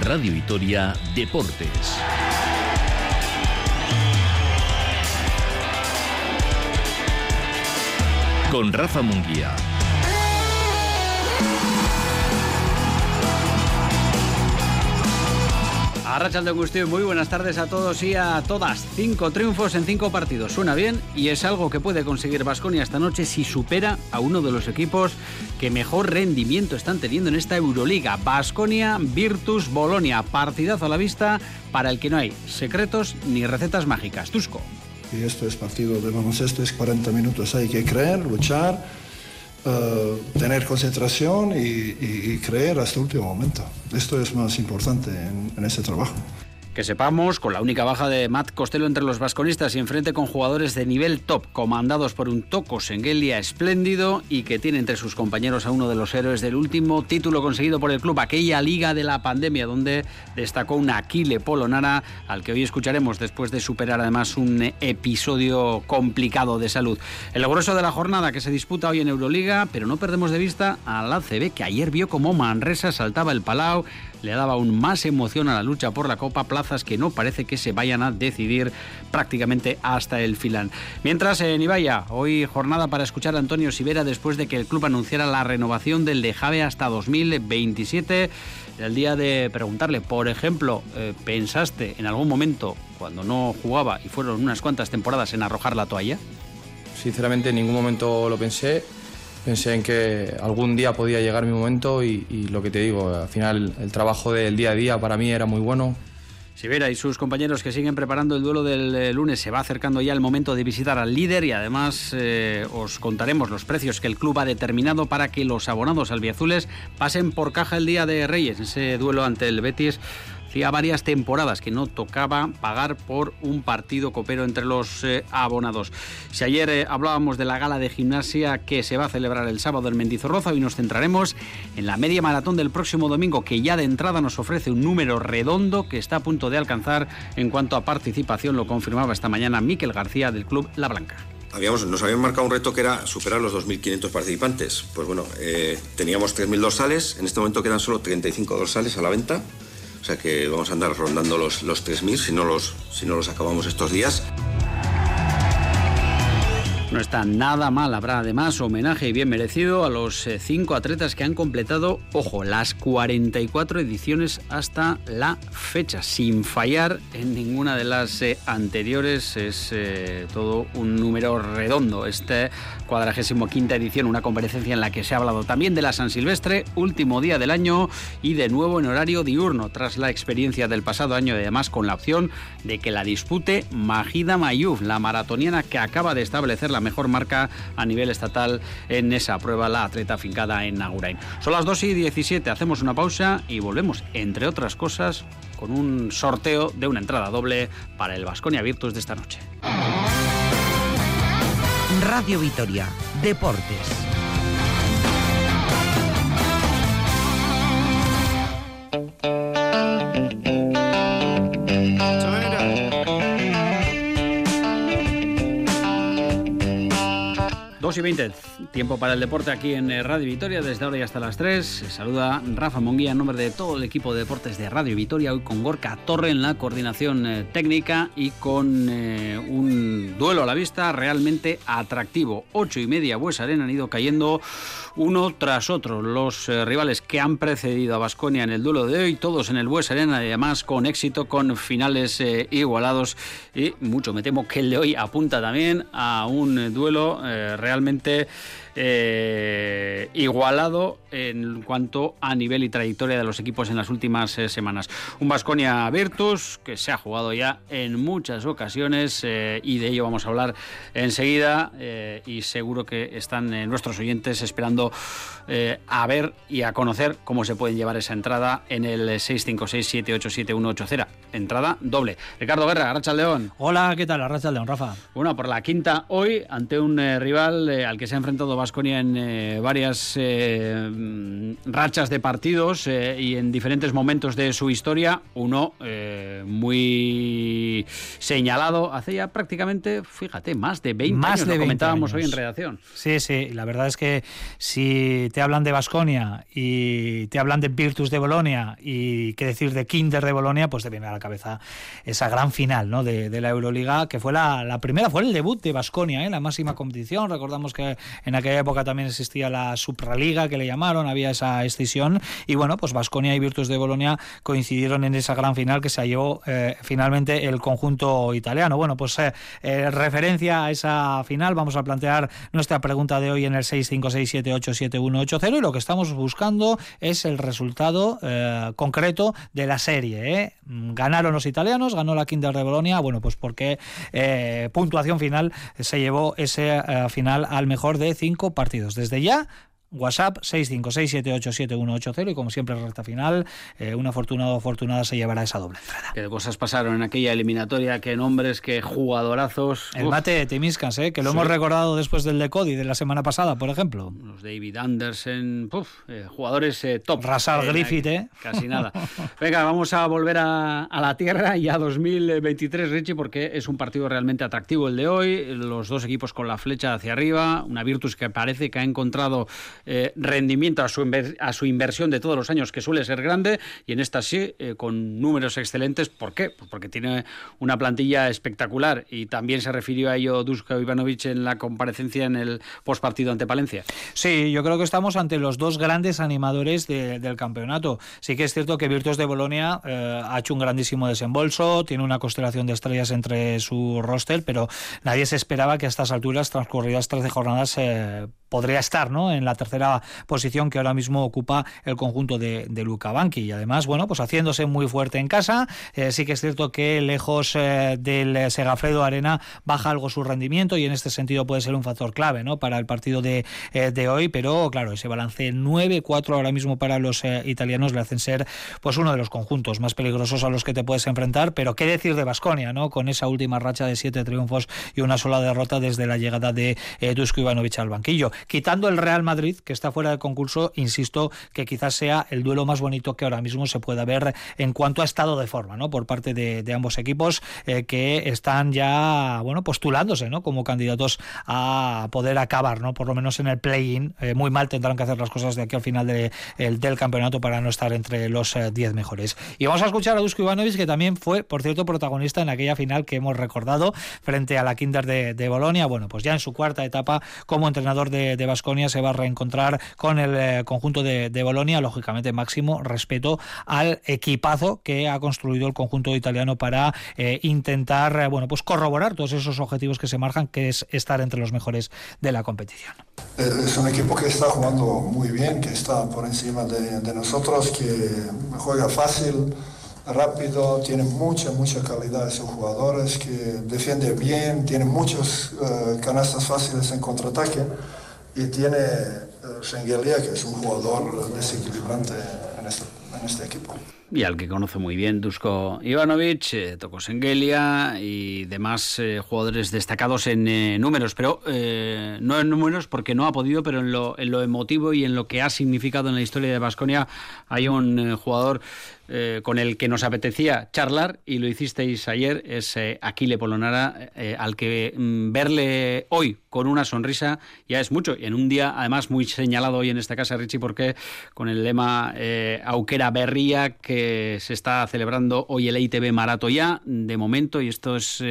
Radio Vitoria Deportes. Con Rafa Munguía. Arrachal de Agustín, muy buenas tardes a todos y a todas. Cinco triunfos en cinco partidos. Suena bien y es algo que puede conseguir Vasconia esta noche si supera a uno de los equipos que mejor rendimiento están teniendo en esta Euroliga. Vasconia, Virtus, Bolonia. Partidazo a la vista para el que no hay secretos ni recetas mágicas. Tusco. Y esto es partido de baloncesto, es 40 minutos. Hay que creer, luchar eh, tener concentración y, creer hasta el último momento. Esto es más importante en, en este trabajo que sepamos, con la única baja de Matt Costello entre los vasconistas y enfrente con jugadores de nivel top, comandados por un Toco Sengelia espléndido y que tiene entre sus compañeros a uno de los héroes del último título conseguido por el club, aquella liga de la pandemia, donde destacó un Aquile Polonara, al que hoy escucharemos después de superar además un episodio complicado de salud. El grueso de la jornada que se disputa hoy en Euroliga, pero no perdemos de vista al ACB, que ayer vio como Manresa saltaba el Palau, le daba aún más emoción a la lucha por la Copa, plazas que no parece que se vayan a decidir prácticamente hasta el final. Mientras en Ibaya, hoy jornada para escuchar a Antonio Sivera después de que el club anunciara la renovación del de Jave hasta 2027. El día de preguntarle, por ejemplo, eh, ¿pensaste en algún momento, cuando no jugaba y fueron unas cuantas temporadas, en arrojar la toalla? Sinceramente, en ningún momento lo pensé pensé en que algún día podía llegar mi momento y, lo que te digo, al final el trabajo del día a día para mí era muy bueno. Sivera y sus compañeros que siguen preparando el duelo del eh, lunes. Se va acercando ya el momento de visitar al líder y además eh, os contaremos los precios que el club ha determinado para que los abonados albiazules pasen por caja el día de Reyes, ese duelo ante el Betis Hacía varias temporadas que no tocaba pagar por un partido copero entre los eh, abonados. Si ayer eh, hablábamos de la gala de gimnasia que se va a celebrar el sábado en Mendizorroza, hoy nos centraremos en la media maratón del próximo domingo, que ya de entrada nos ofrece un número redondo que está a punto de alcanzar en cuanto a participación, lo confirmaba esta mañana Miquel García del Club La Blanca. Habíamos, nos habían marcado un reto que era superar los 2.500 participantes. Pues bueno, eh, teníamos 3.000 dorsales, en este momento quedan solo 35 dorsales a la venta. O sea que vamos a andar rondando los, los 3.000 si no los, si no los acabamos estos días. No está nada mal, habrá además homenaje y bien merecido a los eh, cinco atletas que han completado, ojo, las 44 ediciones hasta la fecha, sin fallar en ninguna de las eh, anteriores. Es eh, todo un número redondo. Este cuadragésimo quinta edición, una comparecencia en la que se ha hablado también de la San Silvestre, último día del año y de nuevo en horario diurno, tras la experiencia del pasado año y además con la opción de que la dispute Majida Mayuf, la maratoniana que acaba de establecer la mejor marca a nivel estatal en esa prueba, la atleta fincada en Agurain. Son las 2 y 17, hacemos una pausa y volvemos, entre otras cosas, con un sorteo de una entrada doble para el Vasconia Virtus de esta noche. Radio Vitoria, Deportes. Y 20, tiempo para el deporte aquí en eh, Radio Vitoria, desde ahora y hasta las 3. saluda Rafa Monguía en nombre de todo el equipo de deportes de Radio Vitoria, hoy con Gorka Torre en la coordinación eh, técnica y con eh, un duelo a la vista realmente atractivo. Ocho y media Bues Arena han ido cayendo uno tras otro los rivales que han precedido a Basconia en el duelo de hoy, todos en el Bues Arena y además con éxito, con finales igualados y mucho me temo que el de hoy apunta también a un duelo realmente realmente eh, igualado en cuanto a nivel y trayectoria de los equipos en las últimas eh, semanas. Un Vasconia Virtus que se ha jugado ya en muchas ocasiones eh, y de ello vamos a hablar enseguida y seguro que están nuestros oyentes esperando a ver y a conocer cómo se pueden llevar esa entrada en el 656-787-180. Entrada doble. Ricardo Guerra, Arracha León. Hola, ¿qué tal? Arracha León, Rafa. Bueno, por la quinta hoy ante un rival al que se ha enfrentado Vasconia en eh, varias eh, rachas de partidos y en diferentes momentos de su historia, uno muy señalado hace ya prácticamente, fíjate, más de 20 más años, de lo comentábamos años. hoy en redacción. Sí, sí, la verdad es que si te hablan de Basconia y te hablan de Virtus de Bolonia y qué decir de Kinder de Bolonia, pues te viene a la cabeza esa gran final ¿no? de, de la Euroliga, que fue la, la, primera, fue el debut de Basconia, ¿eh? la máxima competición. Recordamos que en aquella época también existía la Supraliga, que le llamaron, había esa escisión. Y bueno, pues Basconia y Virtus de Bolonia coincidieron en esa gran final que se llevó eh, finalmente el conjunto italiano. Bueno, pues eh, eh, referencia a esa final, vamos a plantear nuestra pregunta de hoy en el 656787180 y lo que estamos buscando es el resultado eh, concreto de la serie. Ganaron los italianos, ganó la Kinder de Bolonia, bueno, pues porque puntuación final se llevó ese final al mejor de partidos. Desde ya WhatsApp 656787180 y como siempre recta final, eh, un afortunado o afortunada se llevará esa doble entrada. Qué cosas pasaron en aquella eliminatoria, qué nombres, qué jugadorazos. El Uf. mate de Temiscas, eh, que lo sí. hemos recordado después del de Cody de la semana pasada, por ejemplo. Los David Anderson, uf, eh, jugadores top. Rasal Griffith, eh. Casi nada. Venga, vamos a volver a, a, la tierra y a 2023, Richie, porque es un partido realmente atractivo el de hoy. Los dos equipos con la flecha hacia arriba, una Virtus que parece que ha encontrado eh, rendimiento a su, inversión de todos los años, que suele ser grande, y en esta sí, eh, con números excelentes. ¿Por qué? Pues porque tiene una plantilla espectacular y también se refirió a ello Dusko Ivanovic en la comparecencia en el postpartido ante Palencia. Sí, yo creo que estamos ante los dos grandes animadores de, del campeonato. Sí que es cierto que Virtus de Bolonia eh, ha hecho un grandísimo desembolso, tiene una constelación de estrellas entre su roster, pero nadie se esperaba que a estas alturas, transcurridas 13 jornadas, eh, podría estar ¿no? en la tercera posición que ahora mismo ocupa el conjunto de, de Luca Banqui y además bueno pues haciéndose muy fuerte en casa eh, sí que es cierto que lejos eh, del Segafredo Arena baja algo su rendimiento y en este sentido puede ser un factor clave ¿no? para el partido de, eh, de hoy pero claro ese balance 9-4 ahora mismo para los italianos le hacen ser pues uno de los conjuntos más peligrosos a los que te puedes enfrentar pero qué decir de Basconia ¿no? con esa última racha de siete triunfos y una sola derrota desde la llegada de Dusko Ivanovic al banquillo quitando el Real Madrid que está fuera de concurso, insisto que quizás sea el duelo más bonito que ahora mismo se pueda ver en cuanto a estado de forma, ¿no? Por parte de, ambos equipos eh, que están ya, bueno, postulándose, ¿no? Como candidatos a poder acabar, ¿no? Por lo menos en el play-in. Eh, muy mal tendrán que hacer las cosas de aquí al final de, el, del campeonato para no estar entre los 10 eh, mejores. Y vamos a escuchar a Dusko Ivanovic, que también fue, por cierto, protagonista en aquella final que hemos recordado frente a la Kinder de, de Bolonia. Bueno, pues ya en su cuarta etapa como entrenador de, de Basconia se va a reencontrar con el eh, conjunto de, de, Bolonia, lógicamente máximo respeto al equipazo que ha construido el conjunto italiano para eh, intentar, eh, bueno, pues corroborar todos esos objetivos que se marcan, que es estar entre los mejores de la competición. Es un equipo que está jugando muy bien, que está por encima de, nosotros, que juega fácil, rápido, tiene mucha, mucha calidad de sus jugadores, que defiende bien, tiene muchos uh, canastas fáciles en contraataque y tiene Sengelia, que es un jugador desequilibrante en este, en este, equipo. Y al que conoce muy bien Dusko Ivanovic, eh, Sengelia y demás eh, jugadores destacados en eh, números, pero eh, no en números porque no ha podido, pero en lo, en lo, emotivo y en lo que ha significado en la historia de Basconia hay un eh, jugador eh, con el que nos apetecía charlar y lo hicisteis ayer, es eh, Aquile Polonara, eh, al que mm, verle hoy con una sonrisa ya es mucho. Y en un día, además, muy señalado hoy en esta casa, Richie, porque con el lema Auquera Berría, que se está celebrando hoy el ITB Marato ya, de momento, y esto es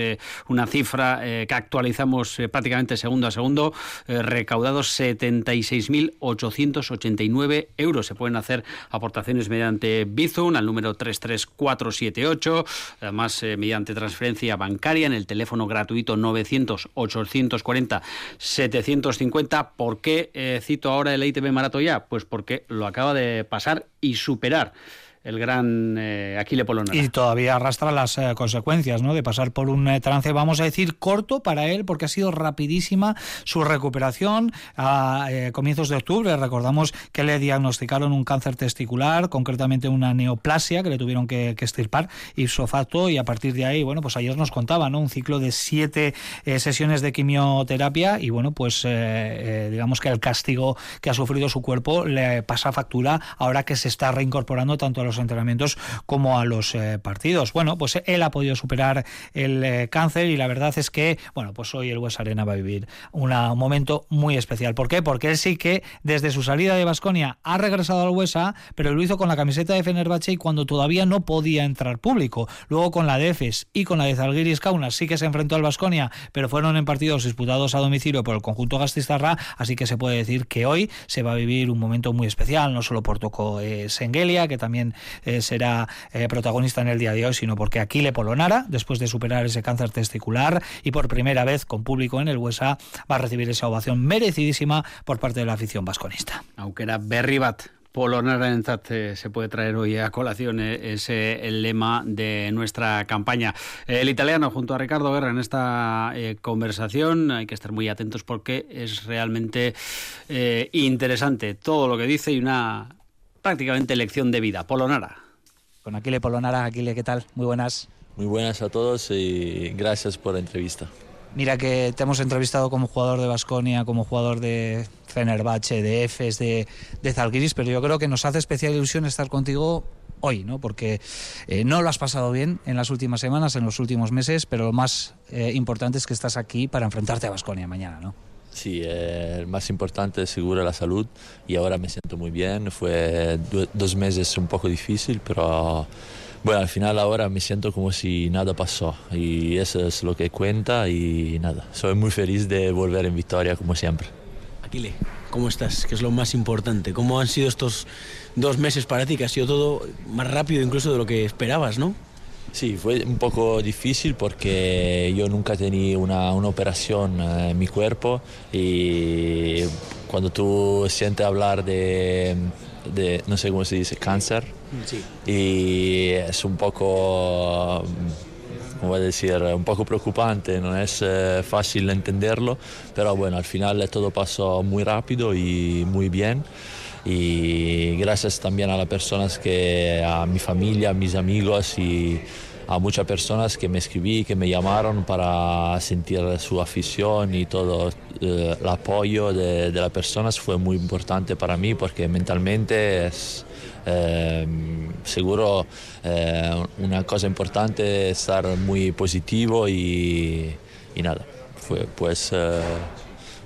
una cifra que actualizamos prácticamente segundo a segundo, recaudados 76.889 euros. Se pueden hacer aportaciones mediante Bizum al número 33478, además eh, mediante transferencia bancaria en el teléfono gratuito 900-840-750. ¿Por qué eh, cito ahora el ITB Marato ya? Pues porque lo acaba de pasar y superar el gran eh, Aquile Polonara. Y todavía arrastra las eh, consecuencias ¿no? de pasar por un eh, trance, vamos a decir, corto para él, porque ha sido rapidísima su recuperación a comienzos de octubre. Recordamos que le diagnosticaron un cáncer testicular, concretamente una neoplasia que le tuvieron que, que estirpar ipso facto y a partir de ahí, bueno, pues ayer nos contaba, ¿no? Un ciclo de siete sesiones de quimioterapia y bueno, pues digamos que el castigo que ha sufrido su cuerpo le pasa factura ahora que se está reincorporando tanto a los entrenamientos como a los eh, partidos. Bueno, pues él ha podido superar el eh, cáncer y la verdad es que, bueno, pues hoy el West Arena va a vivir un momento muy especial. ¿Por qué? Porque él sí que desde su salida de Basconia ha regresado al Huesa, pero lo hizo con la camiseta de Fenerbahce y cuando todavía no podía entrar público. Luego con la de Efes y con la de Zalgiris Kaunas sí que se enfrentó al Basconia, pero fueron en partidos disputados a domicilio por el conjunto Gastistarra, así que se puede decir que hoy se va a vivir un momento muy especial, no solo por Toco eh, Sengelia, que también eh, será eh, protagonista en el día de hoy, sino porque Aquile Polonara, después de superar ese cáncer testicular y por primera vez con público en el USA, va a recibir esa ovación merecidísima por parte de la afición vasconista. Aunque era Berribat Polonara en eh, se puede traer hoy a colación ese el lema de nuestra campaña. El italiano junto a Ricardo Guerra en esta conversación hay que estar muy atentos porque es realmente interesante todo lo que dice y una prácticamente lección de vida. Polonara. Con Aquile Polonara, Aquile, ¿qué tal? Muy buenas. Muy buenas a todos y gracias por la entrevista. Mira que te hemos entrevistado como jugador de Basconia, como jugador de Fenerbahce, de Efes, de, de Zalgiris, pero yo creo que nos hace especial ilusión estar contigo hoy, ¿no? Porque eh, no lo has pasado bien en las últimas semanas, en los últimos meses, pero lo más eh, importante es que estás aquí para enfrentarte a Basconia mañana, ¿no? Sí, el más importante es seguro la salud y ahora me siento muy bien. Fue dos meses un poco difícil, pero bueno, al final ahora me siento como si nada pasó y eso es lo que cuenta y nada, soy muy feliz de volver en Victoria como siempre. Aquile, ¿cómo estás? ¿Qué es lo más importante? ¿Cómo han sido estos dos meses para ti? Que ha sido todo más rápido incluso de lo que esperabas, ¿no? Sí, fue un poco difícil porque yo nunca tenía una, una operación eh, en mi cuerpo y cuando tú sientes hablar de, de, no sé cómo se dice, cáncer, sí. y es un poco, ¿cómo voy a decir, un poco preocupante, no es eh, fácil entenderlo, pero bueno, al final todo pasó muy rápido y muy bien y gracias también a las personas que, a mi familia, a mis amigos y a muchas personas que me escribí, que me llamaron para sentir su afición y todo eh, el apoyo de, las personas fue muy importante para mí porque mentalmente es eh, seguro eh, una cosa importante estar muy positivo y, y nada, fue pues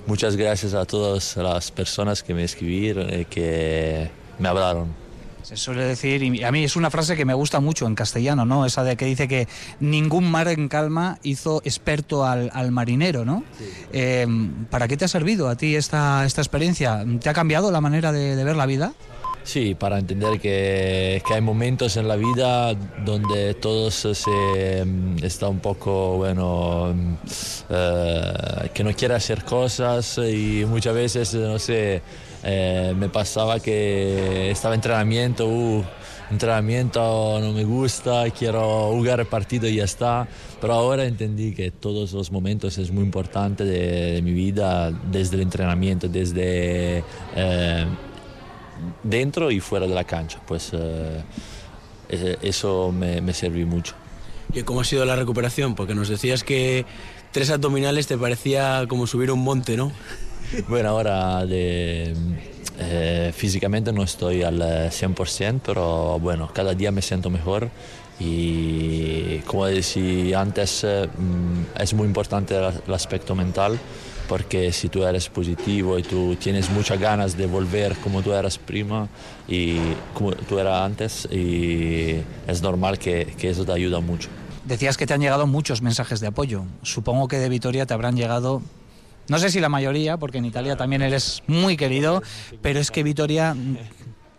muchas gracias a todas las personas que me escribieron y que me hablaron. Se suele decir, y a mí es una frase que me gusta mucho en castellano, ¿no? Esa de que dice que ningún mar en calma hizo experto al, marinero, ¿no? Eh, ¿Para qué te ha servido a ti esta, esta experiencia? ¿Te ha cambiado la manera de ver la vida? Sí, para entender que, que, hay momentos en la vida donde todos se mm, está un poco, bueno, mm, eh, que no quiere hacer cosas y muchas veces, no sé, eh, me pasaba que estaba entrenamiento, uh, entrenamiento no me gusta, quiero jugar partido y ya está. Pero ahora entendí que todos los momentos es muy importante de, mi vida, desde el entrenamiento, desde... Eh, dentro y fuera de la cancha. Pues eh, eso me, me sirvió mucho. ¿Y cómo ha sido la recuperación? Porque nos decías que tres abdominales te parecía como subir un monte, ¿no? Bueno, ahora de, eh, físicamente no estoy al 100%, pero bueno, cada día me siento mejor y como decía antes, eh, mm, es muy importante el aspecto mental porque si tú eres positivo y tú tienes muchas ganas de volver como tú eras prima y como tú eras antes, y es normal que, que eso te ayuda mucho. Decías que te han llegado muchos mensajes de apoyo. Supongo que de Vitoria te habrán llegado no sé si la mayoría, porque en Italia también eres muy querido, pero es que Vitoria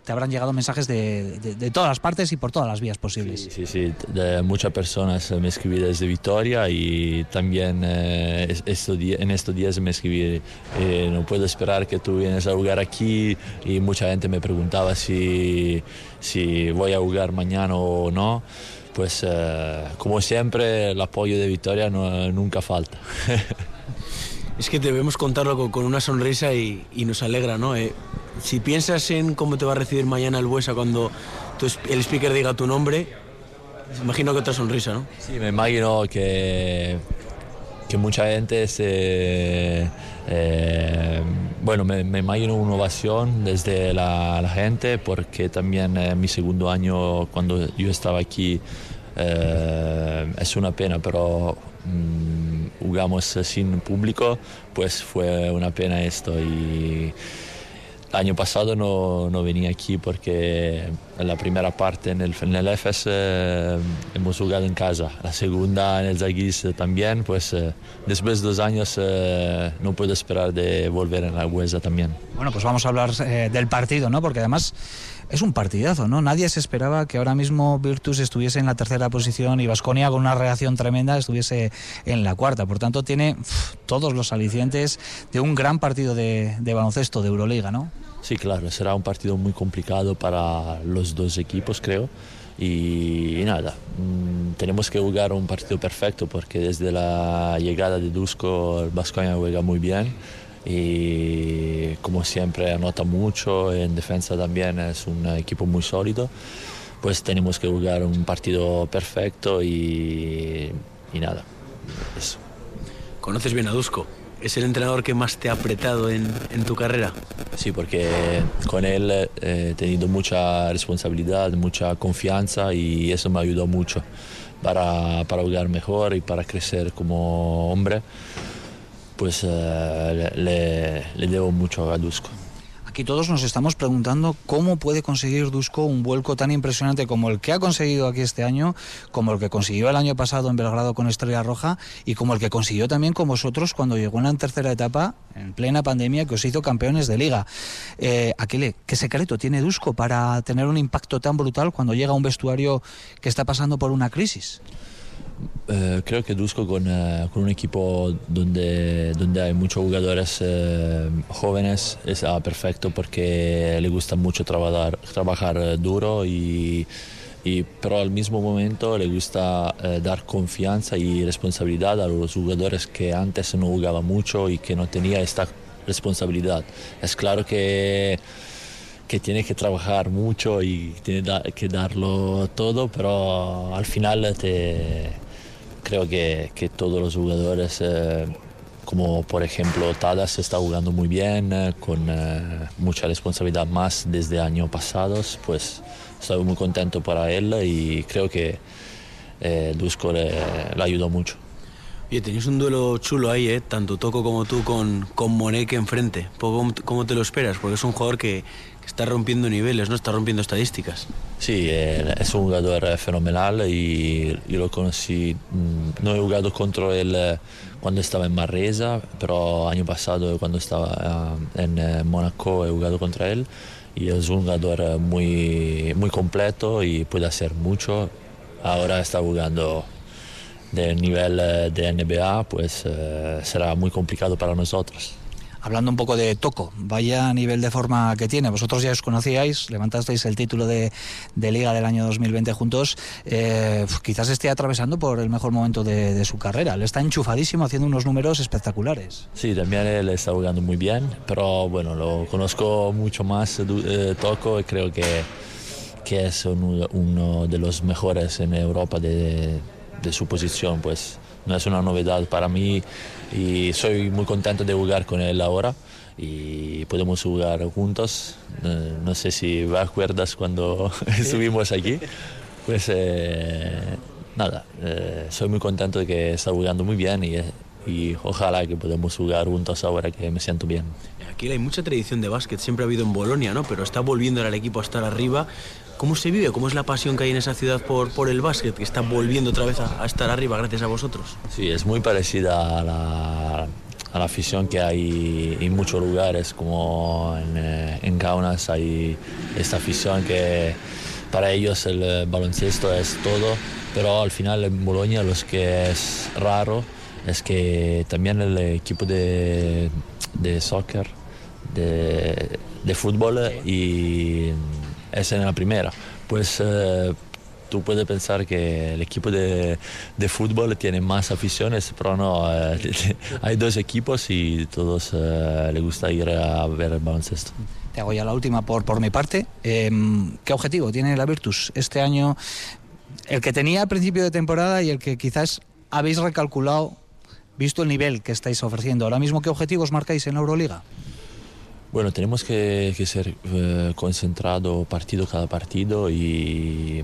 te habrán llegado mensajes de, de, todas las partes y por todas las vías posibles. Sí, sí, sí. De muchas personas me escribí desde Vitoria y también eh, en estos días me escribí, eh, no puedo esperar que tú vienes a jugar aquí y mucha gente me preguntaba si, si voy a jugar mañana o no pues eh, como siempre el apoyo de Victoria no, nunca falta. es que debemos contarlo con, una sonrisa y, nos alegra, ¿no? Eh, si piensas en cómo te va a recibir mañana el Buesa cuando el speaker diga tu nombre, imagino que otra sonrisa, ¿no? Sí, me imagino que, que mucha gente se... Eh, bueno, me, imagino una ovación desde la, gente porque también eh, mi segundo año cuando yo estaba aquí es una pena, pero jugamos sin público, pues fue una pena esto y el año pasado no, no, venía aquí porque en la primera parte en el, en el EFES eh, hemos jugado en casa, la segunda en el Zaguis también, pues eh, después de dos años eh, no puedo esperar de volver en la Huesa también. Bueno, pues vamos a hablar del partido, ¿no? Porque además es un partidazo, ¿no? Nadie se esperaba que ahora mismo Virtus estuviese en la tercera posición y Vasconia con una reacción tremenda estuviese en la cuarta. Por tanto, tiene todos los alicientes de un gran partido de, baloncesto de Euroliga, ¿no? Sí, claro, será un partido muy complicado para los dos equipos, creo. Y, nada, mm, tenemos que jugar un partido perfecto porque desde la llegada de Dusko Vasconia juega muy bien y como siempre anota mucho, en defensa también es un equipo muy sólido, pues tenemos que jugar un partido perfecto y, y nada, eso. ¿Conoces bien a Dusko? ¿Es el entrenador que más te ha apretado en, en tu carrera? Sí, porque con él eh, he tenido mucha responsabilidad, mucha confianza y eso me ayudó mucho para, para jugar mejor y para crecer como hombre. Pues eh, le, debo mucho a Dusko. Aquí todos nos estamos preguntando cómo puede conseguir Dusko un vuelco tan impresionante como el que ha conseguido aquí este año, como el que consiguió el año pasado en Belgrado con Estrella Roja y como el que consiguió también con vosotros cuando llegó en la tercera etapa, en plena pandemia, que os hizo campeones de liga. Eh, Aquile, ¿qué secreto tiene Dusko para tener un impacto tan brutal cuando llega a un vestuario que está pasando por una crisis? Eh, creo que Dusko con, eh, con, un equipo donde, donde hay muchos jugadores eh, jóvenes es perfecto porque le gusta mucho trabajar, trabajar duro y, y, pero al mismo momento le gusta dar confianza y responsabilidad a los jugadores que antes no jugaban mucho y que no tenía esta responsabilidad. Es claro que que tiene que trabajar mucho y tiene que darlo todo, pero al final te, creo que, que todos los jugadores, eh, como por ejemplo Tadas, está jugando muy bien, eh, con eh, mucha responsabilidad más desde años pasados, pues estoy muy contento para él y creo que le, le, ayudó mucho. Tenéis un duelo chulo ahí, ¿eh? tanto Toco como tú con, con Monek enfrente. ¿Cómo, ¿Cómo te lo esperas? Porque es un jugador que, está rompiendo niveles, ¿no? Está rompiendo estadísticas. Sí, es un jugador fenomenal y yo lo conocí, mm, no he jugado contra él eh, cuando estaba en Marresa, pero año pasado cuando estaba eh, en eh, Mónaco he jugado contra él y es un jugador muy, muy completo y puede hacer mucho. Ahora está jugando del nivel de NBA, pues será muy complicado para nosotros. Hablando un poco de Toco, vaya nivel de forma que tiene. Vosotros ya os conocíais, levantasteis el título de, Liga del año 2020 juntos. Eh, quizás esté atravesando por el mejor momento de, su carrera. Le está enchufadísimo, haciendo unos números espectaculares. Sí, también él está jugando muy bien, pero bueno, lo conozco mucho más eh, Toco y creo que, que es uno, de los mejores en Europa de, de su posición. Pues no es una novedad para mí y soy muy contento de jugar con él ahora y podemos jugar juntos. Eh, no sé si acuerdas cuando estuvimos aquí. Pues eh, nada, eh, soy muy contento de que está jugando muy bien y, y ojalá que podamos jugar juntos ahora que me siento bien. Aquí hay mucha tradición de básquet, siempre ha habido en Bolonia, ¿no? Pero está volviendo al equipo a estar arriba ¿Cómo se vive? ¿Cómo es la pasión que hay en esa ciudad por, por el básquet, que está volviendo otra vez a, estar arriba gracias a vosotros? Sí, es muy parecida a la, a la afición que hay en muchos lugares, como en, eh, en Kaunas hay esta afición que para ellos el eh, baloncesto es todo, pero al final en Bolonia lo que es raro es que también el equipo de, de soccer, de, de fútbol y es en la primera. Pues eh, tú puedes pensar que el equipo de, de fútbol tiene más aficiones, pero no, eh, hay dos equipos y todos eh, les gusta ir a ver el baloncesto. Te hago ya la última por, por mi parte. Em, ¿Qué objetivo tiene la Virtus este año? El que tenía a principio de temporada y el que quizás habéis recalculado, visto el nivel que estáis ofreciendo. Ahora mismo, ¿qué objetivos marcáis en Euroliga? Bueno, tenemos que, ser eh, concentrado partido cada partido y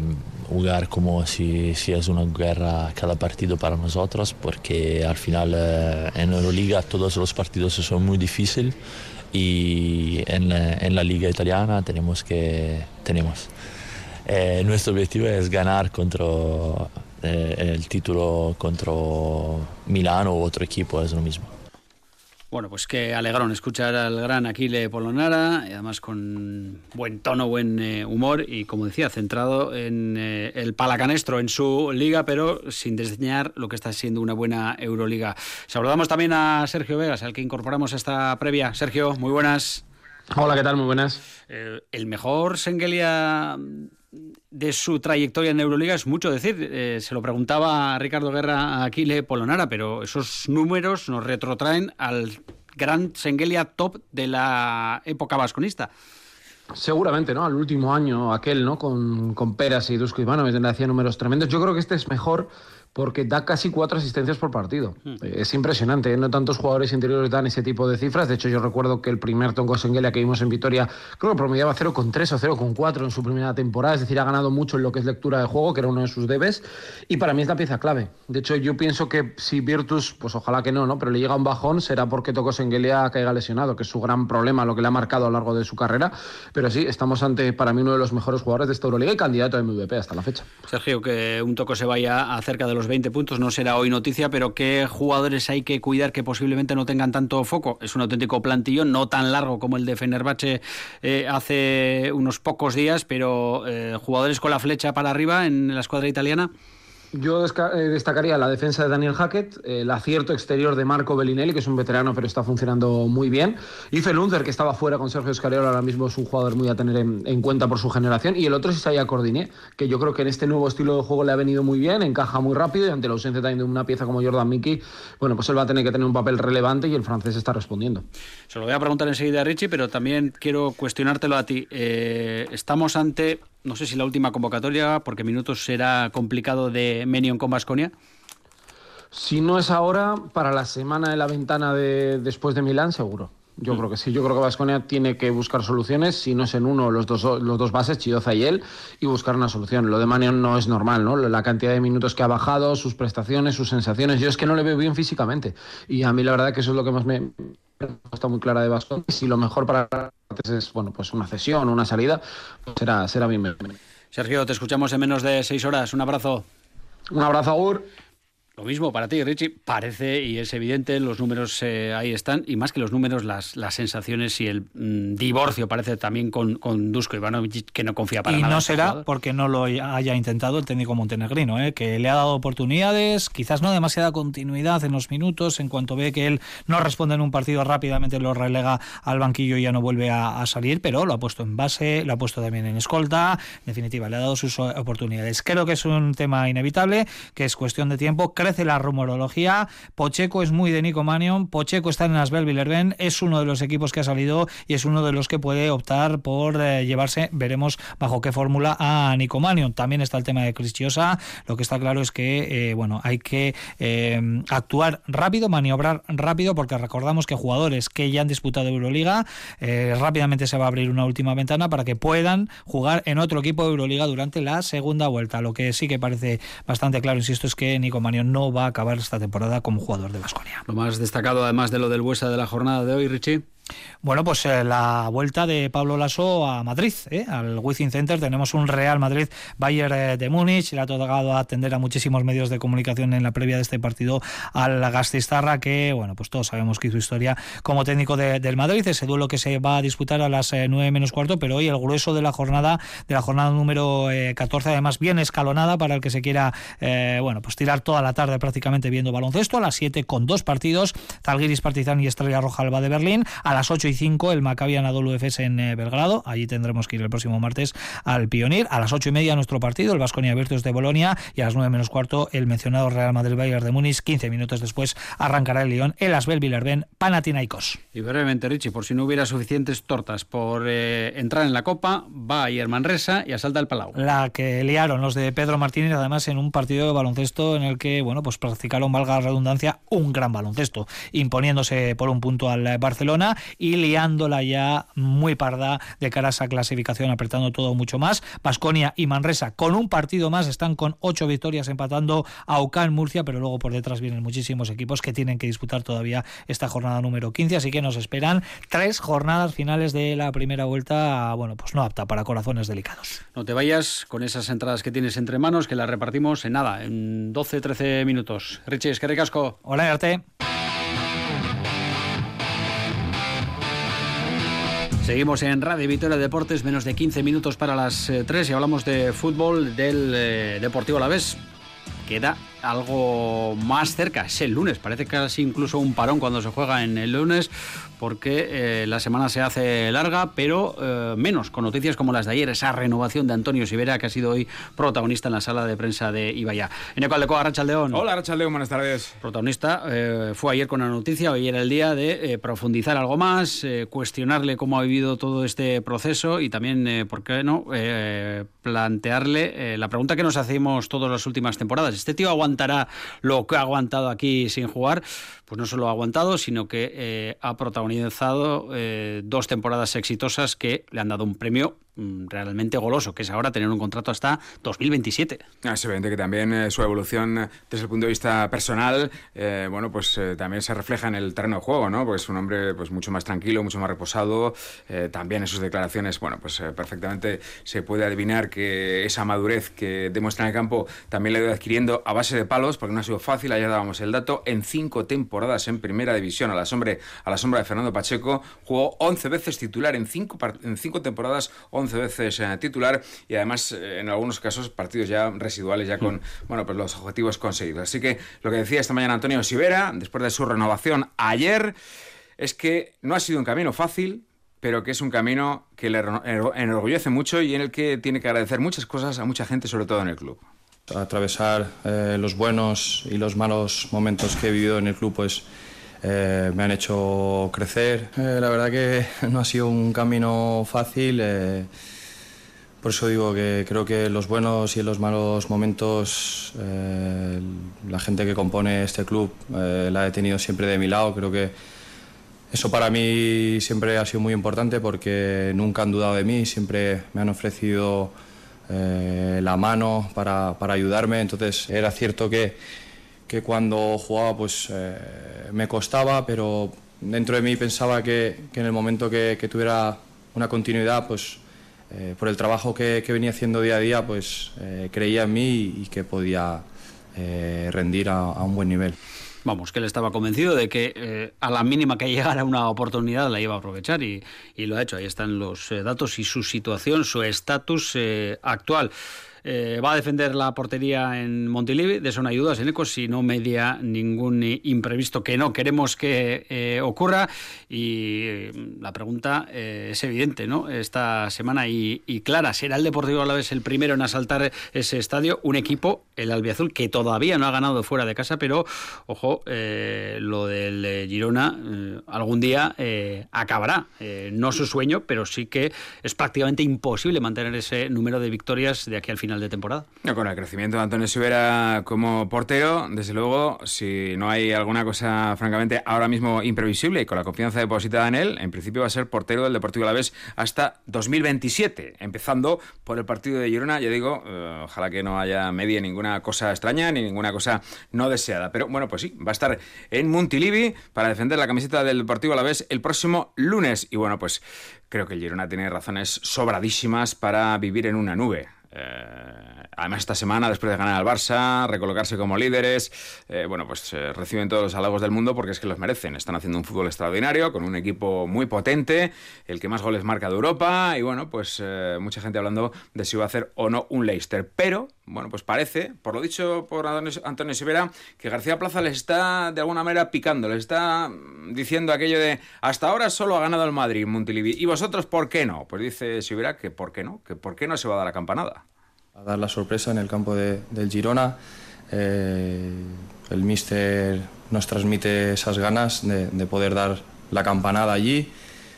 jugar como si, si, es una guerra cada partido para nosotros, porque al final eh, en Euroliga todos los partidos son muy difíciles y en, en la liga italiana tenemos que tenemos eh, nuestro objetivo es ganar contra eh, el título contra Milano u otro equipo es lo mismo bueno, pues que alegraron escuchar al gran Aquile Polonara, y además con buen tono, buen eh, humor y, como decía, centrado en eh, el palacanestro, en su liga, pero sin desdeñar lo que está siendo una buena Euroliga. Saludamos también a Sergio Vegas, al que incorporamos esta previa. Sergio, muy buenas. Hola, ¿qué tal? Muy buenas. Eh, el mejor Sengelia de su trayectoria en Euroliga es mucho decir. Eh, se lo preguntaba a Ricardo Guerra a Aquile Polonara, pero esos números nos retrotraen al gran Sengelia top de la época vasconista. Seguramente, ¿no? Al último año, aquel, ¿no? Con, con Peras y Dusko Ivanovic, donde hacía números tremendos. Yo creo que este es mejor porque da casi cuatro asistencias por partido. Hmm. Es impresionante, ¿eh? no tantos jugadores interiores dan ese tipo de cifras. De hecho, yo recuerdo que el primer Tonko Sengelia que vimos en Vitoria, creo que promediaba 0,3 o 0,4 en su primera temporada, es decir, ha ganado mucho en lo que es lectura de juego, que era uno de sus debes, y para mí es la pieza clave. De hecho, yo pienso que si Virtus, pues ojalá que no, ¿no? pero le llega un bajón, será porque Tonko Sengelia caiga lesionado, que es su gran problema, lo que le ha marcado a lo largo de su carrera. Pero sí, estamos ante, para mí, uno de los mejores jugadores de esta Euroliga y candidato a MVP hasta la fecha. Sergio, que un Toco se vaya a cerca de los 20 puntos no será hoy noticia, pero ¿qué jugadores hay que cuidar que posiblemente no tengan tanto foco? Es un auténtico plantillo, no tan largo como el de Fenerbahce eh, hace unos pocos días, pero eh, jugadores con la flecha para arriba en la escuadra italiana. Yo eh, destacaría la defensa de Daniel Hackett, el acierto exterior de Marco Bellinelli, que es un veterano pero está funcionando muy bien, y Felunzer, que estaba fuera con Sergio Scariolo, ahora mismo es un jugador muy a tener en, cuenta por su generación, y el otro es Isaiah Cordiné, que yo creo que en este nuevo estilo de juego le ha venido muy bien, encaja muy rápido, y ante la ausencia también de una pieza como Jordan Mickey, bueno, pues él va a tener que tener un papel relevante y el francés está respondiendo. Se lo voy a preguntar enseguida a Richie, pero también quiero cuestionártelo a ti. Eh, estamos ante no sé si la última convocatoria, porque minutos será complicado de Menion con Basconia. Si no es ahora, para la semana de la ventana de después de Milán, seguro. Yo mm. creo que sí. Yo creo que Vasconia tiene que buscar soluciones, si no es en uno, los dos, los dos bases, Chidoza y él, y buscar una solución. Lo de Manion no es normal, ¿no? La cantidad de minutos que ha bajado, sus prestaciones, sus sensaciones. Yo es que no le veo bien físicamente. Y a mí la verdad que eso es lo que más me, está muy clara de Vasconia. Si lo mejor para es bueno, pues una cesión, una salida, pues será, será bien. Sergio, te escuchamos en menos de seis horas. Un abrazo. Un abrazo, Agur. Lo mismo para ti, Richie. Parece y es evidente, los números eh, ahí están, y más que los números, las, las sensaciones y el mm, divorcio parece también con, con Dusko Ivanovic, que no confía para y nada. Y no será porque no lo haya intentado el técnico montenegrino, ¿eh? que le ha dado oportunidades, quizás no demasiada continuidad en los minutos, en cuanto ve que él no responde en un partido rápidamente lo relega al banquillo y ya no vuelve a, a salir, pero lo ha puesto en base, lo ha puesto también en escolta, en definitiva, le ha dado sus oportunidades. Creo que es un tema inevitable, que es cuestión de tiempo. Creo la rumorología. Pocheco es muy de Nico Manion. Pocheco está en Asbel Villerben. Es uno de los equipos que ha salido y es uno de los que puede optar por eh, llevarse, veremos bajo qué fórmula, a Nico Manion. También está el tema de Cristiosa. Lo que está claro es que, eh, bueno, hay que eh, actuar rápido, maniobrar rápido, porque recordamos que jugadores que ya han disputado Euroliga, rápidamente se va a abrir una última ventana para que puedan jugar en otro equipo de Euroliga durante la segunda vuelta. Lo que sí que parece bastante claro, insisto, es que Nico Manion no va a acabar esta temporada como jugador de Vasconia. Lo más destacado, además de lo del Buesa de la jornada de hoy, Richie. Bueno, pues eh, la vuelta de Pablo Lasso a Madrid, ¿eh? al Wizzing Center. Tenemos un Real Madrid Bayern eh, de Múnich. Le ha tocado atender a muchísimos medios de comunicación en la previa de este partido al Gastistarra, que, bueno, pues todos sabemos que hizo historia como técnico del Madrid. Ese duelo que se va a disputar a las 9 menos cuarto, pero hoy el grueso de la jornada, de la jornada número 14, además bien escalonada para el que se quiera, bueno, pues tirar toda la tarde prácticamente viendo baloncesto. A las 7 con dos partidos, Zalgiris Partizan y Estrella Roja Alba de Berlín. A las 8 y 5 el Maccabi Anadolu Efes en eh, Belgrado. Allí tendremos que ir el próximo martes al Pionir. A las 8 y media nuestro partido, el Vasconia Virtus de Bolonia. Y a las 9 menos cuarto el mencionado Real Madrid Bayern de Múnich. 15 minutos después arrancará el Lyon, el Asbel Villarben Panathinaikos. Y brevemente, Richie, por si no hubiera suficientes tortas por eh, entrar en la Copa, va a Manresa y asalta el Palau. La que liaron los de Pedro Martínez, además en un partido de baloncesto en el que, bueno, pues practicaron, valga la redundancia, un gran baloncesto, imponiéndose por un punto al Barcelona y liándola ya muy parda de cara a esa clasificación, apretando todo mucho más. Basconia y Manresa con un partido más están con ocho victorias empatando a Ocán Murcia, pero luego por detrás vienen muchísimos equipos que tienen que disputar todavía esta jornada número 15, así que nos esperan tres jornadas finales de la primera vuelta, bueno, pues no apta para corazones delicados. No te vayas con esas entradas que tienes entre manos, que las repartimos en nada, en 12-13 minutos. Richie, es que recasco. Hola, Arte. Seguimos en Radio Victoria Deportes, menos de 15 minutos para las 3 eh, y hablamos de fútbol del eh, Deportivo Alavés. Queda algo más cerca, es el lunes, parece casi incluso un parón cuando se juega en el lunes, porque eh, la semana se hace larga, pero eh, menos, con noticias como las de ayer, esa renovación de Antonio Sivera, que ha sido hoy protagonista en la sala de prensa de Ibaya. En Ecuador, Arrachaldeón. Hola, Arrachaldeón, buenas tardes. Protagonista eh, fue ayer con la noticia, hoy era el día de profundizar algo más, cuestionarle cómo ha vivido todo este proceso y también, ¿por qué no?, plantearle la pregunta que nos hacemos todas las últimas temporadas. ¿Este tío aguantará lo que ha aguantado aquí sin jugar? Pues no solo ha aguantado, sino que ha protagonizado eh, dos temporadas exitosas que le han dado un premio Mm, realmente goloso, que es ahora tener un contrato hasta 2027. Ah, es evidente que también eh, su evolución eh, desde el punto de vista personal, eh, bueno, pues también se refleja en el terreno de juego, ¿no? Porque es un hombre pues mucho más tranquilo, mucho más reposado. también en sus declaraciones, bueno, pues perfectamente se puede adivinar que esa madurez que demuestra en el campo también la ha ido adquiriendo a base de palos, porque no ha sido fácil. Ayer dábamos el dato en cinco temporadas en primera división a la sombra, a la sombra de Fernando Pacheco, jugó 11 veces titular en cinco, en cinco temporadas, 11 veces eh, titular y además eh, en algunos casos partidos ya residuales, ya con mm. bueno, pues los objetivos conseguidos. Así que lo que decía esta mañana Antonio Sivera, después de su renovación ayer, es que no ha sido un camino fácil, pero que es un camino que le enorgullece mucho y en el que tiene que agradecer muchas cosas a mucha gente, sobre todo en el club. Atravesar eh, los buenos y los malos momentos que he vivido en el club, pues eh, me han hecho crecer. Eh, la verdad que no ha sido un camino fácil. Por eso digo que creo que los buenos y los malos momentos, la gente que compone este club la he tenido siempre de mi lado. Creo que eso para mí siempre ha sido muy importante porque nunca han dudado de mí, siempre me han ofrecido la mano para, para ayudarme. Entonces era cierto que que cuando jugaba pues eh, me costaba, pero dentro de mí pensaba que, en el momento que, tuviera una continuidad, pues eh, por el trabajo que, venía haciendo día a día, pues eh, creía en mí y, que podía rendir a, un buen nivel. Vamos, que él estaba convencido de que a la mínima que llegara una oportunidad la iba a aprovechar y, y lo ha hecho. Ahí están los datos y su situación, su estatus actual. Eh, va a defender la portería en Montilivi, de eso no hay dudas, si no media ningún imprevisto que no queremos que eh, ocurra. Y eh, la pregunta es evidente, ¿no? Esta semana y, clara, ¿será el Deportivo Alavés el primero en asaltar ese estadio? Un equipo, el Albiazul, que todavía no ha ganado fuera de casa, pero ojo, lo del Girona algún día acabará. no su sueño, pero sí que es prácticamente imposible mantener ese número de victorias de aquí al final de temporada. con el crecimiento de Antonio Sivera como portero, desde luego, si no hay alguna cosa francamente ahora mismo imprevisible y con la confianza depositada en él, en principio va a ser portero del Deportivo Alavés hasta 2027, empezando por el partido de Girona, ya digo, eh, ojalá que no haya media ninguna cosa extraña ni ninguna cosa no deseada, pero bueno, pues sí, va a estar en Montilivi para defender la camiseta del Deportivo Alavés el próximo lunes y bueno, pues creo que Girona tiene razones sobradísimas para vivir en una nube. Eh, además, esta semana, después de ganar al Barça, recolocarse como líderes, eh, bueno, pues eh, reciben todos los halagos del mundo porque es que los merecen. Están haciendo un fútbol extraordinario, con un equipo muy potente, el que más goles marca de Europa, y bueno, pues mucha gente hablando de si va a hacer o no un Leicester. Pero, bueno, pues parece, por lo dicho por Antonio Sivera, que García Plaza les está de alguna manera picando, les está diciendo aquello de hasta ahora solo ha ganado el Madrid, Montilivi, y vosotros, ¿por qué no? Pues dice Sivera que ¿por qué no? Que ¿por qué no se va a dar la campanada? A dar la sorpresa en el campo de, del Girona. Eh, el míster nos transmite esas ganas de, de, poder dar la campanada allí.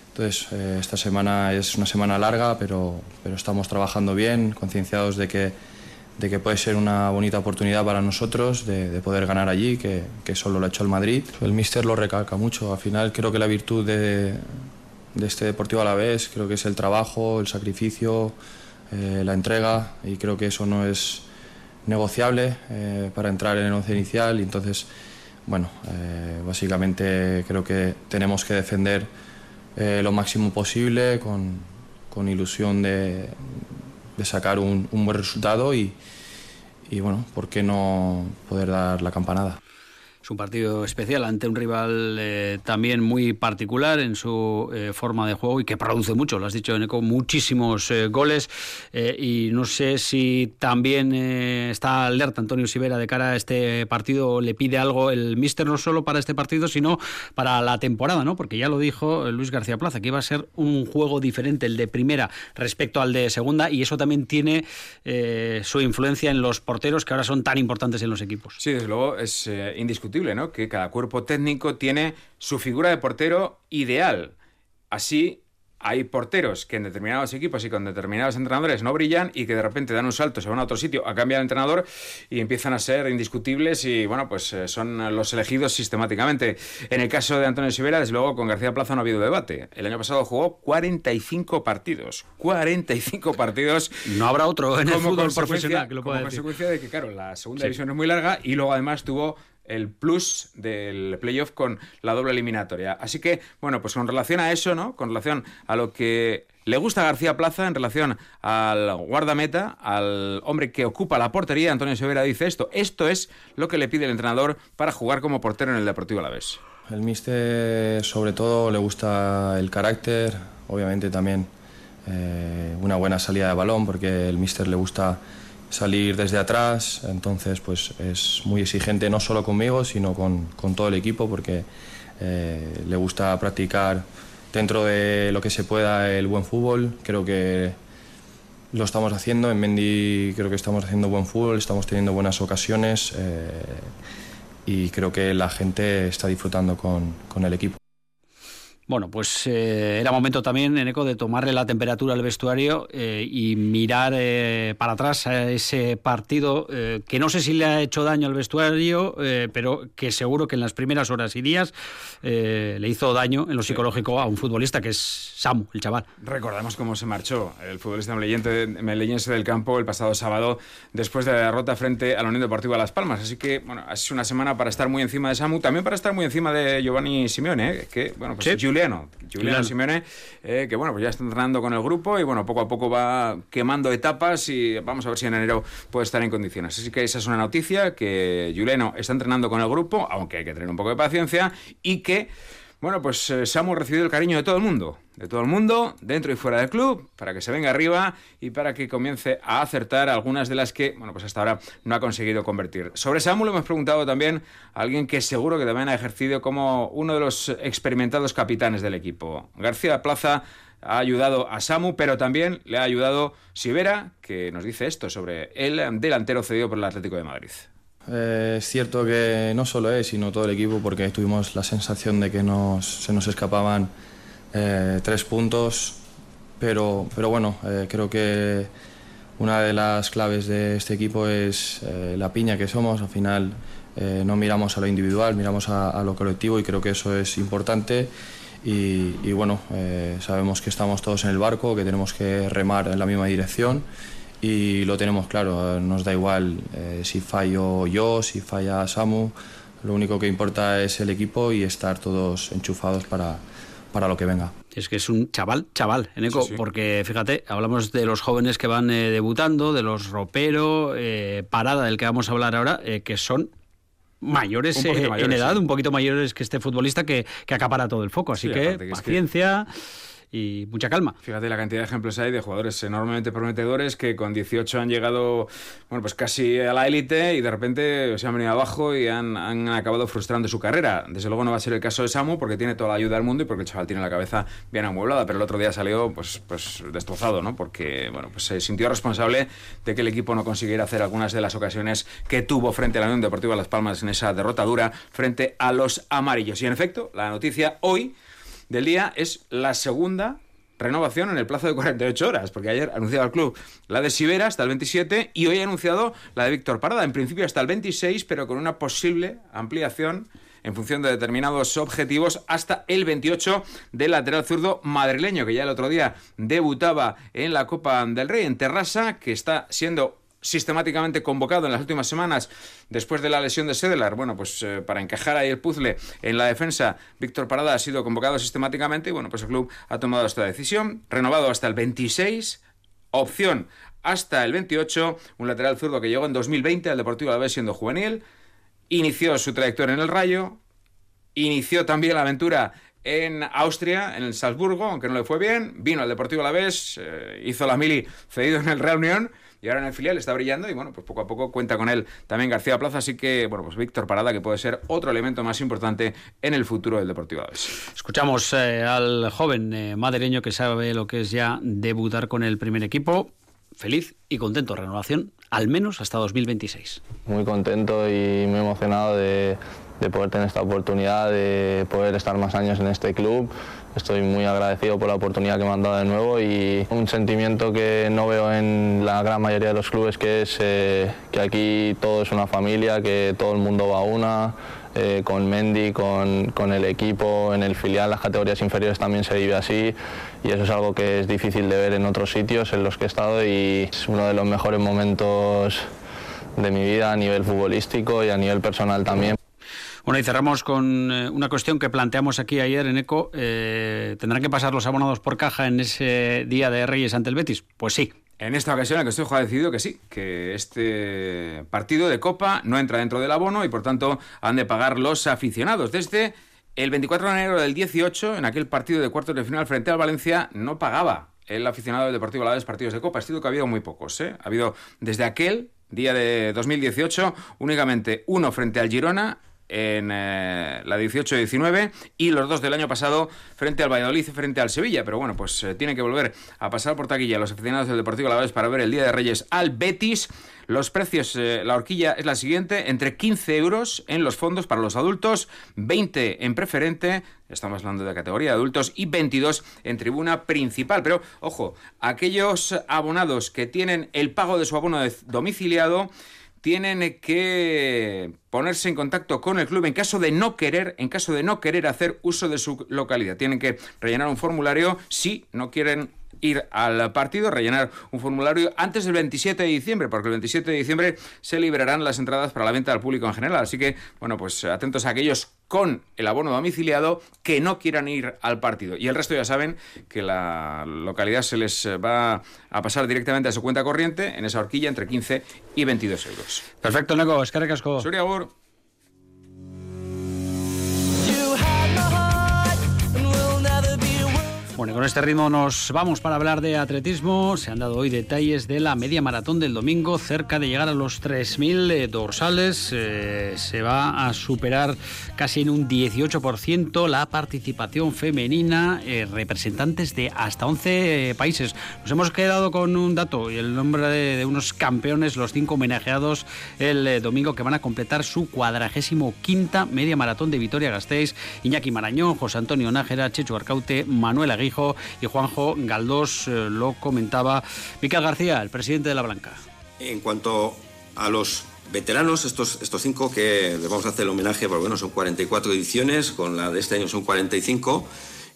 Entonces, eh, esta semana es una semana larga, pero, pero estamos trabajando bien, concienciados de que, de que puede ser una bonita oportunidad para nosotros de, de poder ganar allí, que, que, solo lo ha hecho el Madrid. El míster lo recalca mucho. Al final, creo que la virtud de, de este Deportivo a la vez, creo que es el trabajo, el sacrificio. Eh, la entrega y creo que eso no es negociable eh, para entrar en el once inicial y entonces, bueno, eh, básicamente creo que tenemos que defender lo máximo posible con, con ilusión de, de sacar un, un, buen resultado y, y, bueno, ¿por qué no poder dar la campanada? Un partido especial ante un rival eh, también muy particular en su eh, forma de juego y que produce mucho, lo has dicho, Eco, muchísimos eh, goles. Eh, y no sé si también está alerta Antonio Sivera de cara a este partido, le pide algo el míster no solo para este partido, sino para la temporada, ¿no? Porque ya lo dijo Luis García Plaza, que iba a ser un juego diferente el de primera respecto al de segunda, y eso también tiene su influencia en los porteros que ahora son tan importantes en los equipos. Sí, desde luego es indiscutible ¿no? que cada cuerpo técnico tiene su figura de portero ideal. Así hay porteros que en determinados equipos y con determinados entrenadores no brillan y que de repente dan un salto, se van a otro sitio a cambiar de entrenador y empiezan a ser indiscutibles y bueno, pues eh, son los elegidos sistemáticamente. En el caso de Antonio Sivera, desde luego con García Plaza no ha habido debate. El año pasado jugó 45 partidos. 45 partidos. No habrá otro en el fútbol profesional que lo pueda como consecuencia de que, claro, la segunda sí. división es muy larga y luego además tuvo el plus del playoff con la doble eliminatoria. Así que, bueno, pues con relación a eso, ¿no? Con relación a lo que le gusta a García Plaza en relación al guardameta, al hombre que ocupa la portería, Antonio Severa dice esto. Esto es lo que le pide el entrenador para jugar como portero en el Deportivo Alavés. El míster, sobre todo, le gusta el carácter, obviamente también eh, una buena salida de balón, porque el míster le gusta salir desde atrás, entonces pues es muy exigente no solo conmigo, sino con, con todo el equipo porque eh, le gusta practicar dentro de lo que se pueda el buen fútbol, creo que lo estamos haciendo, en Mendy creo que estamos haciendo buen fútbol, estamos teniendo buenas ocasiones eh, y creo que la gente está disfrutando con, con el equipo. Bueno, pues eh, era momento también, Eneco, de tomarle la temperatura al vestuario eh, y mirar eh, para atrás a ese partido que no sé si le ha hecho daño al vestuario, pero que seguro que en las primeras horas y días le hizo daño en lo psicológico a un futbolista que es Samu, el chaval. Recordamos cómo se marchó el futbolista melillense del campo el pasado sábado después de la derrota frente a la Unión Deportiva Las Palmas. Así que, bueno, es una semana para estar muy encima de Samu, también para estar muy encima de Giovanni Simeone, que, bueno, pues Sí. Juliano, Juliano Simeone, eh, que bueno, pues ya está entrenando con el grupo y bueno, poco a poco va quemando etapas y vamos a ver si en enero puede estar en condiciones. Así que esa es una noticia, que Juliano está entrenando con el grupo, aunque hay que tener un poco de paciencia, y que, bueno, pues eh, Samu ha recibido el cariño de todo el mundo, de todo el mundo, dentro y fuera del club, para que se venga arriba y para que comience a acertar algunas de las que, bueno, pues hasta ahora no ha conseguido convertir. Sobre Samu le hemos preguntado también a alguien que seguro que también ha ejercido como uno de los experimentados capitanes del equipo. García Plaza ha ayudado a Samu, pero también le ha ayudado Sivera, que nos dice esto sobre el delantero cedido por el Atlético de Madrid. Eh, es cierto que no solo es, sino todo el equipo, porque tuvimos la sensación de que nos, se nos escapaban eh, tres puntos, pero, pero bueno, eh, creo que una de las claves de este equipo es la piña que somos. Al final no miramos a lo individual, miramos a, lo colectivo y creo que eso es importante. Y, bueno, sabemos que estamos todos en el barco, que tenemos que remar en la misma dirección y lo tenemos claro. Nos da igual si fallo yo, si falla Samu. Lo único que importa es el equipo y estar todos enchufados para, para lo que venga. Es que es un chaval, chaval, Eneco, porque fíjate, hablamos de los jóvenes que van eh, debutando, de los ropero, eh, parada del que vamos a hablar ahora, eh, que son mayores, en edad, un poquito mayores que este futbolista que, que acapara todo el foco. Así que paciencia y mucha calma. Fíjate la cantidad de ejemplos hay de jugadores enormemente prometedores que con 18 han llegado bueno, pues casi a la élite y de repente se han venido abajo y han, han, acabado frustrando su carrera. Desde luego no va a ser el caso de Samu porque tiene toda la ayuda del mundo y porque el chaval tiene la cabeza bien amueblada, pero el otro día salió pues, pues destrozado, ¿no? Porque bueno, pues se sintió responsable de que el equipo no consiguiera hacer algunas de las ocasiones que tuvo frente a la Unión Deportiva Las Palmas en esa derrota dura frente a los amarillos. Y en efecto, la noticia hoy del día es la segunda renovación en el plazo de 48 horas, porque ayer anunciaba el club la de Sibera hasta el 27 y hoy ha anunciado la de Víctor Parada, en principio hasta el 26, pero con una posible ampliación en función de determinados objetivos hasta el 28 del lateral zurdo madrileño, que ya el otro día debutaba en la Copa del Rey en Terrassa, que está siendo sistemáticamente convocado en las últimas semanas después de la lesión de Sedlar. Bueno, pues eh, para encajar ahí el puzzle en la defensa, Víctor Parada ha sido convocado sistemáticamente y bueno, pues el club ha tomado esta decisión, renovado hasta el 26, opción hasta el 28, un lateral zurdo que llegó en 2020 al Deportivo Alavés siendo juvenil, inició su trayectoria en el Rayo, inició también la aventura en Austria, en el Salzburgo, aunque no le fue bien, vino al Deportivo Alavés, eh, hizo la mili cedido en el Real Unión y ahora en el filial está brillando y bueno, pues poco a poco cuenta con él también García Plaza, así que bueno, pues Víctor Parada que puede ser otro elemento más importante en el futuro del Deportivo Aves. Escuchamos eh, al joven eh, madrileño que sabe lo que es ya debutar con el primer equipo. Feliz y contento, renovación al menos hasta 2026. Muy contento y muy emocionado de, de poder tener esta oportunidad, de poder estar más años en este club estoy muy agradecido por la oportunidad que me han dado de nuevo y un sentimiento que no veo en la gran mayoría de los clubes que es eh, que aquí todo es una familia, que todo el mundo va a una, eh, con Mendy, con, con, el equipo, en el filial, las categorías inferiores también se vive así y eso es algo que es difícil de ver en otros sitios en los que he estado y es uno de los mejores momentos de mi vida a nivel futbolístico y a nivel personal también. Bueno, y cerramos con eh, una cuestión que planteamos aquí ayer en ECO. Eh, ¿Tendrán que pasar los abonados por caja en ese día de Reyes ante el Betis? Pues sí. En esta ocasión el Consejo ha decidido que sí, que este partido de Copa no entra dentro del abono y por tanto han de pagar los aficionados. Desde el 24 de enero del 18, en aquel partido de cuartos de final frente al Valencia, no pagaba el aficionado del Deportivo Alavés partidos de Copa. Ha sido que ha habido muy pocos. ¿eh? Ha habido desde aquel día de 2018 únicamente uno frente al Girona en eh, la 18-19 y los dos del año pasado frente al Valladolid y frente al Sevilla. Pero bueno, pues eh, tienen que volver a pasar por taquilla los aficionados del Deportivo Alavés para ver el Día de Reyes al Betis. Los precios, eh, la horquilla es la siguiente, entre 15 euros en los fondos para los adultos, 20 en preferente, estamos hablando de categoría de adultos, y 22 en tribuna principal. Pero ojo, aquellos abonados que tienen el pago de su abono domiciliado, tienen que ponerse en contacto con el club en caso de no querer, en caso de no querer hacer uso de su localidad. Tienen que rellenar un formulario si no quieren ir al partido, rellenar un formulario antes del 27 de diciembre, porque el 27 de diciembre se liberarán las entradas para la venta al público en general. Así que, bueno, pues atentos a aquellos con el abono domiciliado que no quieran ir al partido. Y el resto ya saben que la localidad se les va a pasar directamente a su cuenta corriente en esa horquilla entre 15 y 22 euros. Perfecto, Neko, es que Bueno, con este ritmo nos vamos para hablar de atletismo. Se han dado hoy detalles de la media maratón del domingo, cerca de llegar a los 3.000 eh, dorsales. Eh, se va a superar casi en un 18% la participación femenina, eh, representantes de hasta 11 países. Nos hemos quedado con un dato y el nombre de, unos campeones, los cinco homenajeados el domingo que van a completar su cuadragésimo quinta media maratón de Vitoria-Gasteiz. Iñaki Marañón, José Antonio Nájera, Checho Arcaute, Manuel Aguirre Y Juanjo Galdós. Eh, lo comentaba Miquel García, el presidente de la Blanca. En cuanto a los veteranos, estos, estos cinco que les vamos a hacer el homenaje, porque bueno, son 44 ediciones, con la de este año son 45,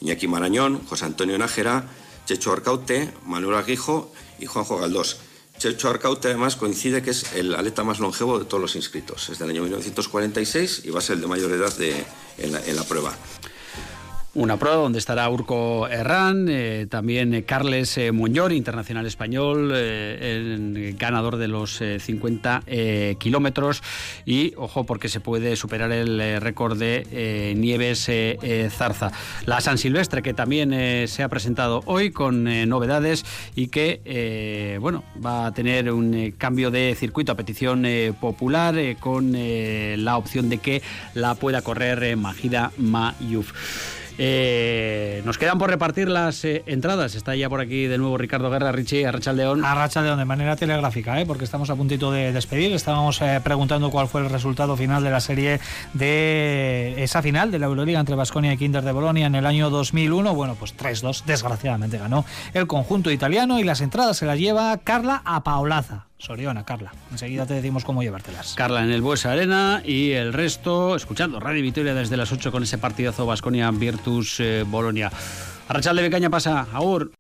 Iñaki Marañón, José Antonio Nájera, Checho Arcaute, Manuel Aguijo y Juanjo Galdós. Checho Arcaute además coincide que es el atleta más longevo de todos los inscritos. Es del año 1946 y va a ser el de mayor edad en la prueba una prueba donde estará Urco Herrán, eh, también eh, Carles eh, Muñor, internacional español, ganador de los 50 kilómetros. Y ojo, porque se puede superar el récord de Nieves Zarza. La San Silvestre, que también se ha presentado hoy con novedades y que bueno, va a tener un cambio de circuito a petición popular con la opción de que la pueda correr Magida Mayuf. Eh, nos quedan por repartir las eh, entradas. Está ya por aquí de nuevo Ricardo Guerra, Richie, Arrachaldeón. Arrachaldeón, de manera telegráfica, ¿eh? porque estamos a puntito de despedir. Estábamos eh, preguntando cuál fue el resultado final de la serie de esa final de la Euroliga entre Basconia y Kinder de Bolonia en el año 2001. Bueno, pues 3-2, desgraciadamente ganó el conjunto italiano y las entradas se las lleva Carla Apaolaza. Soriona, Carla. Enseguida te decimos cómo llevártelas. Carla en el Buesa Arena y el resto escuchando Radio Vitoria desde las 8 con ese partidazo Basconia Virtus eh, Bolonia. Arrachal de Becaña pasa, Aur.